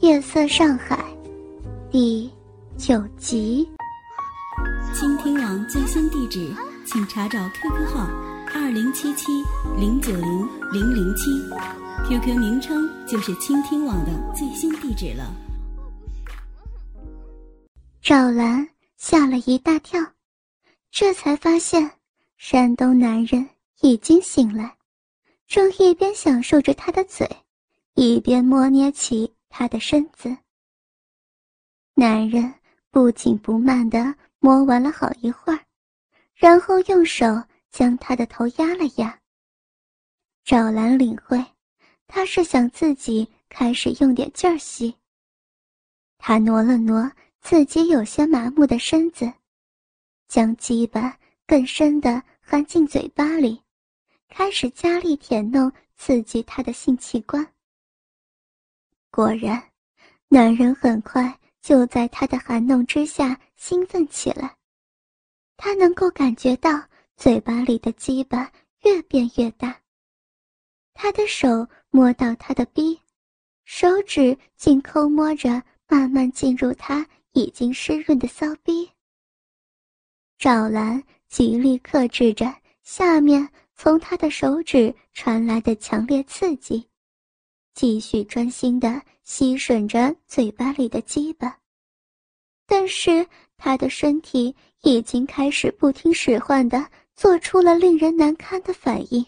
夜色上海》第九集。倾听网最新地址，请查找 QQ 号二零七七零九零零零七，QQ 名称就是倾听网的最新地址了。赵兰吓了一大跳，这才发现山东男人已经醒来，正一边享受着他的嘴，一边摸捏起。他的身子，男人不紧不慢地摸完了好一会儿，然后用手将他的头压了压。赵兰领会，他是想自己开始用点劲儿吸。他挪了挪自己有些麻木的身子，将鸡巴更深地含进嘴巴里，开始加力舔弄，刺激他的性器官。果然，男人很快就在她的含弄之下兴奋起来。他能够感觉到嘴巴里的鸡巴越变越大。他的手摸到他的逼，手指紧抠摸着，慢慢进入他已经湿润的骚逼。赵兰极力克制着下面从他的手指传来的强烈刺激。继续专心地吸吮着嘴巴里的鸡巴，但是他的身体已经开始不听使唤地做出了令人难堪的反应，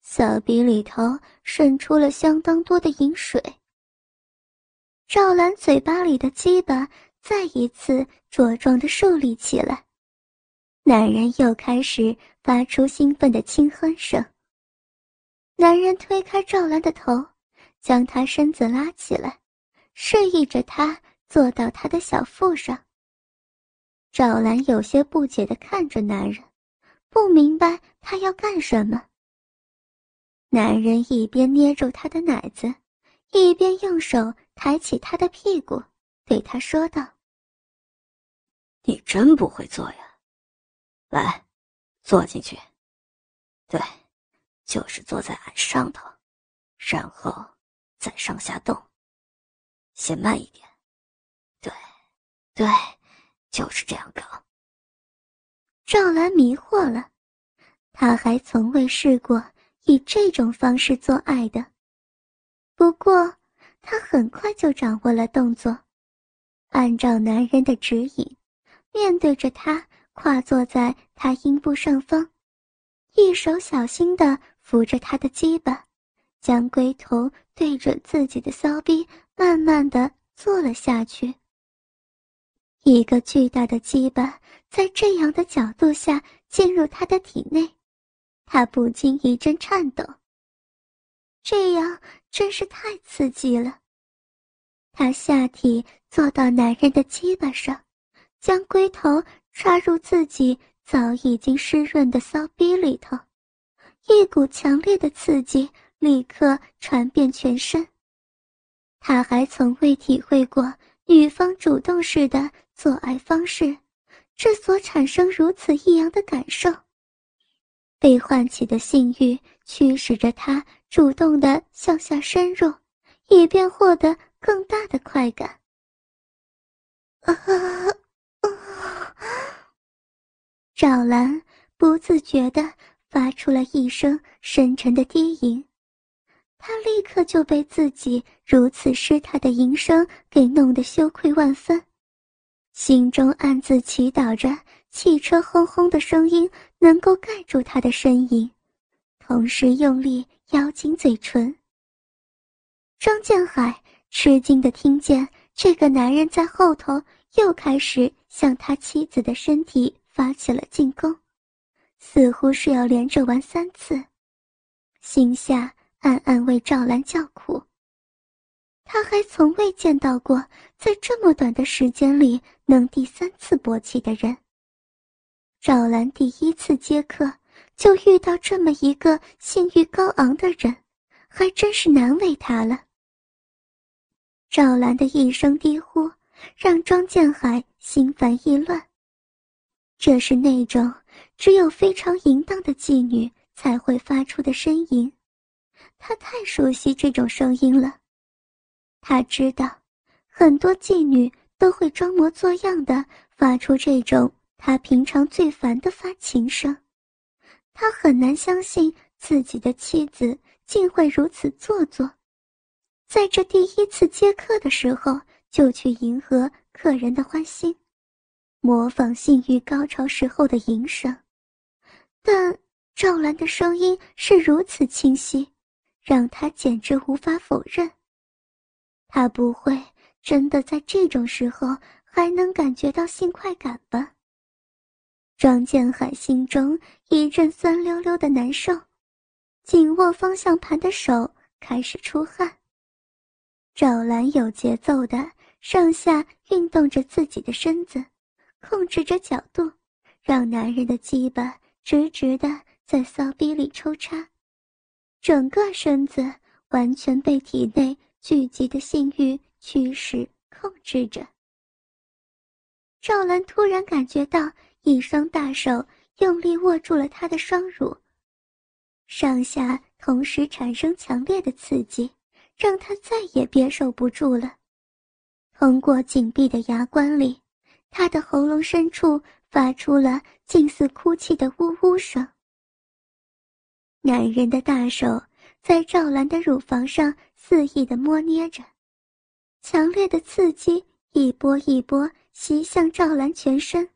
小鼻里头渗出了相当多的饮水。赵兰嘴巴里的鸡巴再一次茁壮地竖立起来，男人又开始发出兴奋的轻哼声。男人推开赵兰的头。将他身子拉起来，示意着他坐到他的小腹上。赵兰有些不解地看着男人，不明白他要干什么。男人一边捏住她的奶子，一边用手抬起她的屁股，对她说道：“你真不会做呀，来，坐进去。对，就是坐在俺上头，然后。”再上下动，先慢一点。对，对，就是这样搞。赵兰迷惑了，她还从未试过以这种方式做爱的。不过，她很快就掌握了动作，按照男人的指引，面对着他，跨坐在他阴部上方，一手小心地扶着他的鸡巴。将龟头对准自己的骚逼，慢慢的坐了下去。一个巨大的鸡巴在这样的角度下进入他的体内，他不禁一阵颤抖。这样真是太刺激了。他下体坐到男人的鸡巴上，将龟头插入自己早已经湿润的骚逼里头，一股强烈的刺激。立刻传遍全身。他还从未体会过女方主动式的做爱方式，这所产生如此异样的感受。被唤起的性欲驱使着他主动的向下深入，以便获得更大的快感。啊啊！赵兰不自觉地发出了一声深沉的低吟。他立刻就被自己如此失态的吟声给弄得羞愧万分，心中暗自祈祷着汽车轰轰的声音能够盖住他的呻吟，同时用力咬紧嘴唇。张建海吃惊地听见这个男人在后头又开始向他妻子的身体发起了进攻，似乎是要连着玩三次，心下。暗暗为赵兰叫苦。他还从未见到过在这么短的时间里能第三次勃起的人。赵兰第一次接客就遇到这么一个性欲高昂的人，还真是难为他了。赵兰的一声低呼，让庄建海心烦意乱。这是那种只有非常淫荡的妓女才会发出的呻吟。他太熟悉这种声音了，他知道，很多妓女都会装模作样的发出这种他平常最烦的发情声。他很难相信自己的妻子竟会如此做作，在这第一次接客的时候就去迎合客人的欢心，模仿性欲高潮时候的吟声。但赵兰的声音是如此清晰，让他简直无法否认。他不会真的在这种时候还能感觉到性快感吧？庄建海心中一阵酸溜溜的难受，紧握方向盘的手开始出汗。赵兰有节奏的上下运动着自己的身子，控制着角度，让男人的鸡巴直直的在骚逼里抽插，整个身子完全被体内。聚集的性欲驱使控制着。赵兰突然感觉到一双大手用力握住了她的双乳，上下同时产生强烈的刺激，让她再也憋受不住了。通过紧闭的牙关里，她的喉咙深处发出了近似哭泣的呜呜声。男人的大手。在赵兰的乳房上肆意的摸捏着，强烈的刺激一波一波袭向赵兰全身。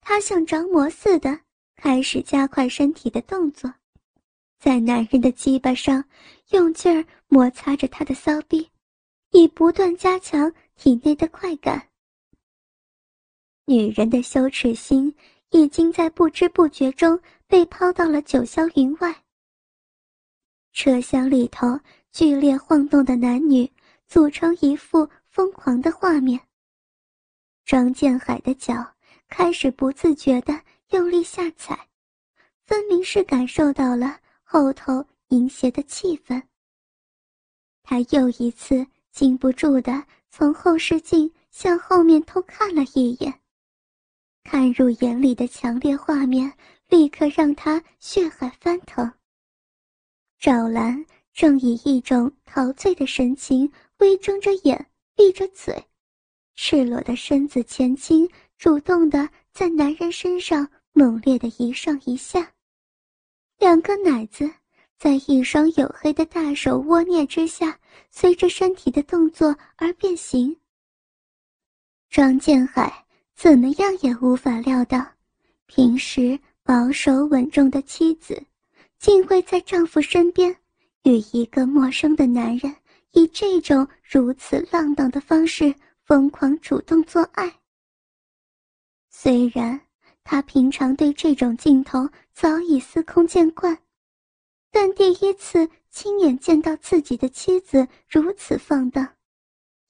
他像着魔似的开始加快身体的动作，在男人的鸡巴上用劲儿摩擦着他的骚逼，以不断加强体内的快感。女人的羞耻心已经在不知不觉中被抛到了九霄云外。车厢里头剧烈晃动的男女，组成一幅疯狂的画面。张建海的脚开始不自觉地用力下踩，分明是感受到了后头淫邪的气氛。他又一次禁不住地从后视镜向后面偷看了一眼，看入眼里的强烈画面立刻让他血海翻腾。赵兰正以一种陶醉的神情，微睁着眼，闭着嘴，赤裸的身子前倾，主动的在男人身上猛烈的一上一下。两个奶子在一双黝黑的大手握捏之下，随着身体的动作而变形。庄建海怎么样也无法料到，平时保守稳重的妻子。竟会在丈夫身边，与一个陌生的男人以这种如此浪荡的方式疯狂主动做爱。虽然他平常对这种镜头早已司空见惯，但第一次亲眼见到自己的妻子如此放荡，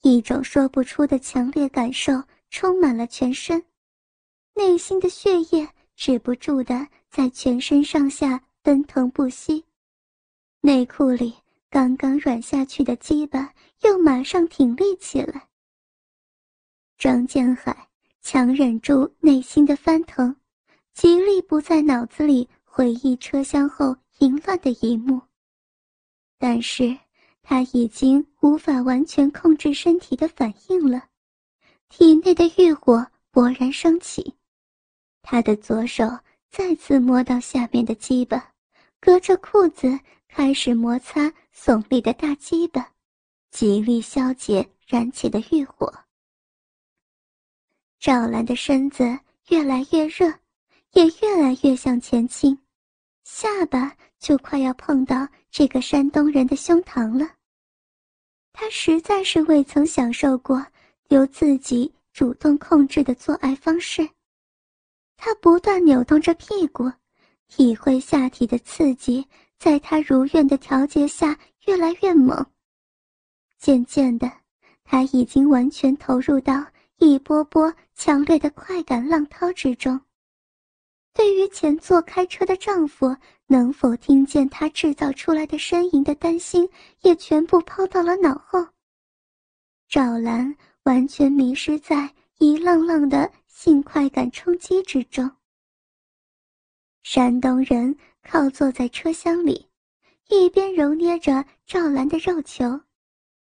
一种说不出的强烈感受充满了全身，内心的血液止不住的在全身上下。奔腾不息，内裤里刚刚软下去的鸡巴又马上挺立起来。张建海强忍住内心的翻腾，极力不在脑子里回忆车厢后淫乱的一幕。但是他已经无法完全控制身体的反应了，体内的欲火勃然升起，他的左手再次摸到下面的鸡巴。隔着裤子开始摩擦耸立的大鸡巴，极力消解燃起的欲火。赵兰的身子越来越热，也越来越向前倾，下巴就快要碰到这个山东人的胸膛了。他实在是未曾享受过由自己主动控制的做爱方式，他不断扭动着屁股。体会下体的刺激，在他如愿的调节下越来越猛。渐渐的，他已经完全投入到一波波强烈的快感浪涛之中。对于前座开车的丈夫能否听见他制造出来的呻吟的担心，也全部抛到了脑后。赵兰完全迷失在一浪浪的性快感冲击之中。山东人靠坐在车厢里，一边揉捏着赵兰的肉球，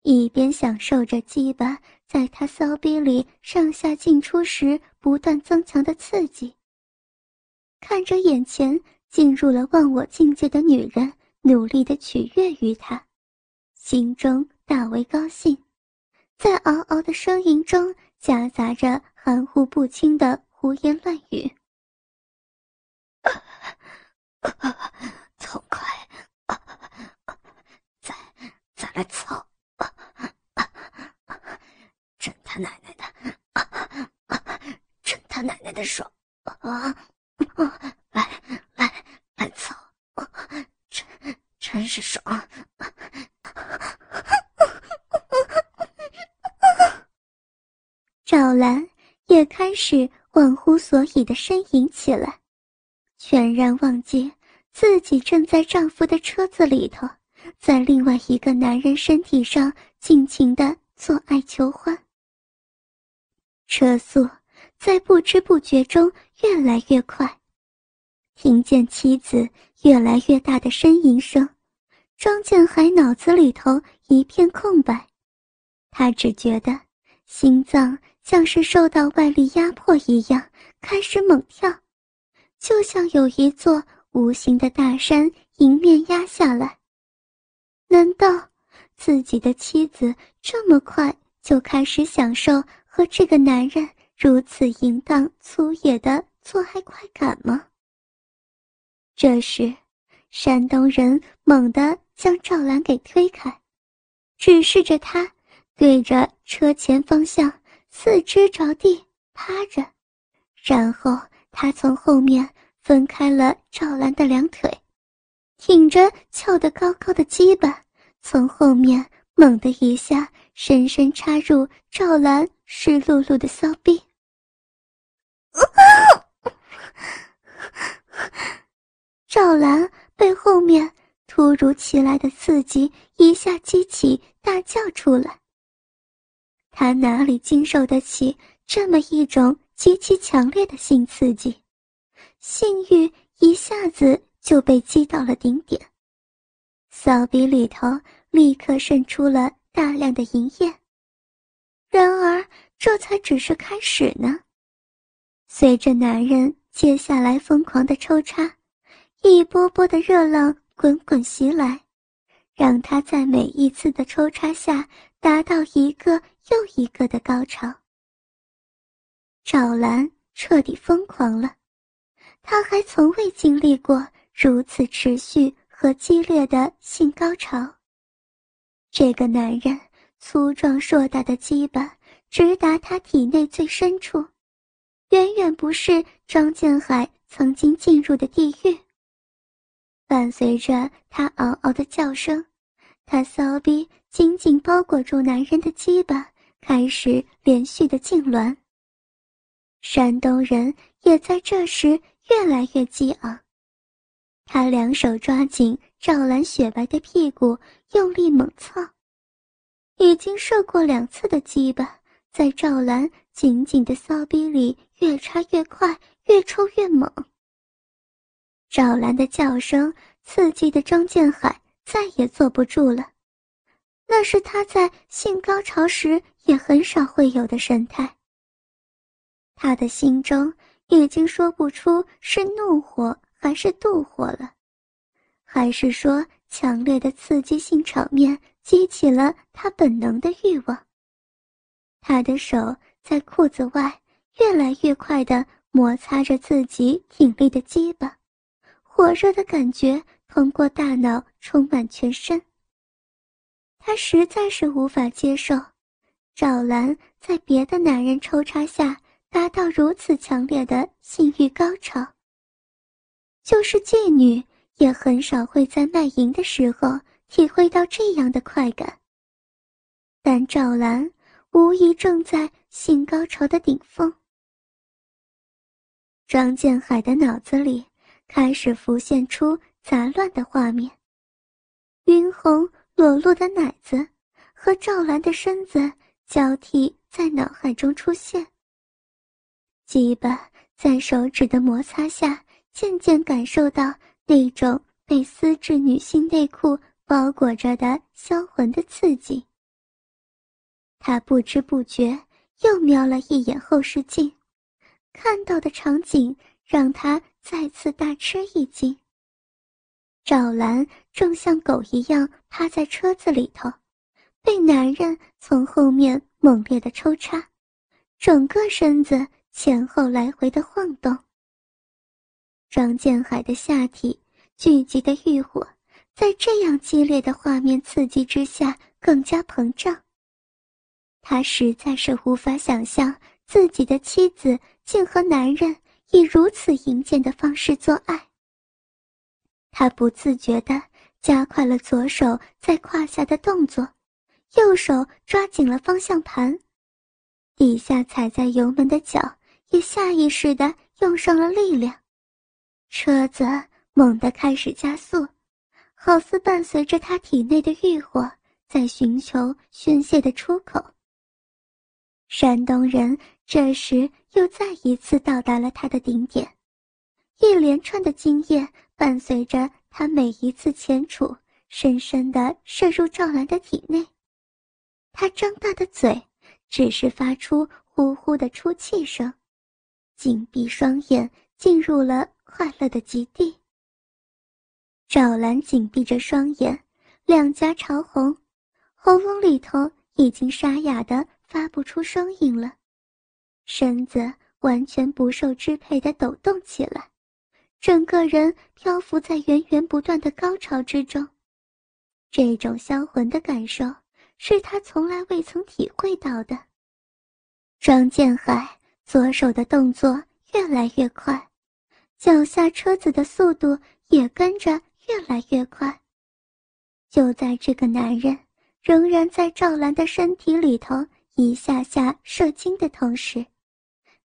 一边享受着鸡巴在他骚逼里上下进出时不断增强的刺激，看着眼前进入了忘我境界的女人努力的取悦于他，心中大为高兴，在嗷嗷的呻吟中夹杂着含糊不清的胡言乱语。痛快，再再来操！真他奶奶的，真他奶奶的爽啊！来来来操，真真是爽！赵兰也开始忘乎所以的呻吟起来。全然忘记自己正在丈夫的车子里头，在另外一个男人身体上尽情的做爱求欢。车速在不知不觉中越来越快，听见妻子越来越大的呻吟声，庄建海脑子里头一片空白，他只觉得心脏像是受到外力压迫一样，开始猛跳。就像有一座无形的大山迎面压下来。难道自己的妻子这么快就开始享受和这个男人如此淫荡粗野的做爱快感吗？这时，山东人猛地将赵兰给推开，指示着他对着车前方向四肢着地趴着，然后。他从后面分开了赵兰的两腿，挺着翘得高高的鸡巴，从后面猛地一下，深深插入赵兰湿漉漉的骚逼。赵兰被后面突如其来的刺激一下激起，大叫出来。他哪里经受得起这么一种？极其强烈的性刺激，性欲一下子就被激到了顶点，骚逼里头立刻渗出了大量的银液。然而，这才只是开始呢。随着男人接下来疯狂的抽插，一波波的热浪滚滚袭来，让他在每一次的抽插下达到一个又一个的高潮。赵兰彻底疯狂了，她还从未经历过如此持续和激烈的性高潮。这个男人粗壮硕大的鸡巴直达他体内最深处，远远不是张建海曾经进入的地狱。伴随着他嗷嗷的叫声，他骚逼紧紧包裹住男人的鸡巴，开始连续的痉挛。山东人也在这时越来越激昂，他两手抓紧赵兰雪白的屁股，用力猛操。已经射过两次的鸡巴，在赵兰紧紧的骚逼里越插越快，越抽越猛。赵兰的叫声刺激的张建海再也坐不住了，那是他在性高潮时也很少会有的神态。他的心中已经说不出是怒火还是妒火了，还是说强烈的刺激性场面激起了他本能的欲望。他的手在裤子外越来越快地摩擦着自己挺立的鸡巴，火热的感觉通过大脑充满全身。他实在是无法接受，赵兰在别的男人抽插下。达到如此强烈的性欲高潮，就是妓女也很少会在卖淫的时候体会到这样的快感。但赵兰无疑正在性高潮的顶峰。张建海的脑子里开始浮现出杂乱的画面：晕红裸露的奶子和赵兰的身子交替在脑海中出现。鸡巴在手指的摩擦下，渐渐感受到那种被丝质女性内裤包裹着的销魂的刺激，他不知不觉又瞄了一眼后视镜，看到的场景让他再次大吃一惊。赵兰正像狗一样趴在车子里头，被男人从后面猛烈的抽插，整个身子前后来回的晃动。张建海的下体聚集的欲火，在这样激烈的画面刺激之下更加膨胀。他实在是无法想象自己的妻子竟和男人以如此淫贱的方式做爱。他不自觉地加快了左手在胯下的动作，右手抓紧了方向盘，底下踩在油门的脚也下意识地用上了力量。车子猛地开始加速，好似伴随着他体内的欲火，在寻求宣泄的出口。山东人这时又再一次到达了他的顶点，一连串的经验伴随着他每一次前处，深深地射入赵兰的体内。他张大的嘴，只是发出呼呼的出气声，紧闭双眼，进入了。快乐的极地。赵兰紧闭着双眼，两颊潮红，喉咙里头已经沙哑的发不出声音了，身子完全不受支配的抖动起来，整个人漂浮在源源不断的高潮之中。这种销魂的感受是他从来未曾体会到的。张建海左手的动作越来越快。脚下车子的速度也跟着越来越快。就在这个男人仍然在赵兰的身体里头一下下射精的同时，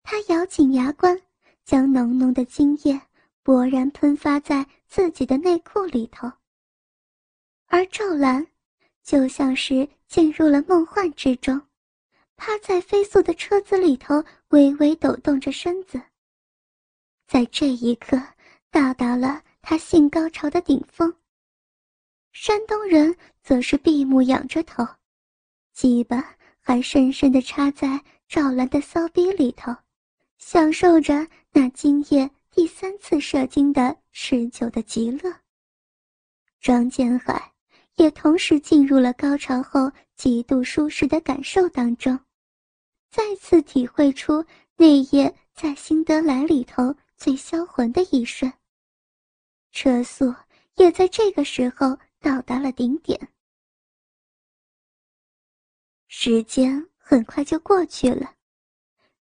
他咬紧牙关，将浓浓的精液勃然喷发在自己的内裤里头。而赵兰就像是进入了梦幻之中，趴在飞速的车子里头，微微抖动着身子。在这一刻，到达了他性高潮的顶峰。山东人则是闭目仰着头，鸡巴还深深地插在赵兰的骚逼里头，享受着那今夜第三次射精的持久的极乐。张建海也同时进入了高潮后极度舒适的感受当中，再次体会出那夜在辛德莱里头。最销魂的一瞬，车速也在这个时候到达了顶点。时间很快就过去了，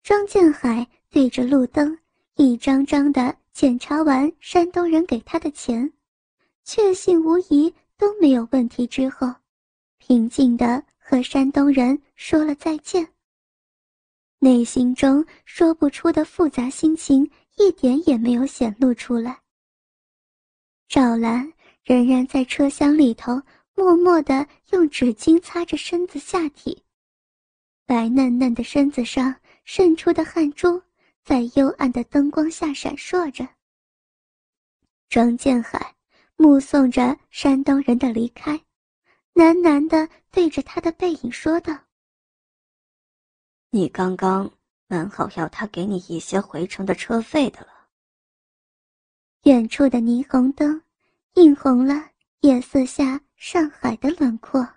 张建海对着路灯一张张的检查完山东人给他的钱，确信无疑都没有问题之后，平静的和山东人说了再见。内心中说不出的复杂心情。一点也没有显露出来。赵兰仍然在车厢里头，默默的用纸巾擦着身子下体，白嫩嫩的身子上渗出的汗珠，在幽暗的灯光下闪烁着。庄建海目送着山东人的离开，喃喃地对着他的背影说道：“你刚刚。”蛮好，要他给你一些回程的车费的了。远处的霓虹灯映红了夜色下上海的轮廓。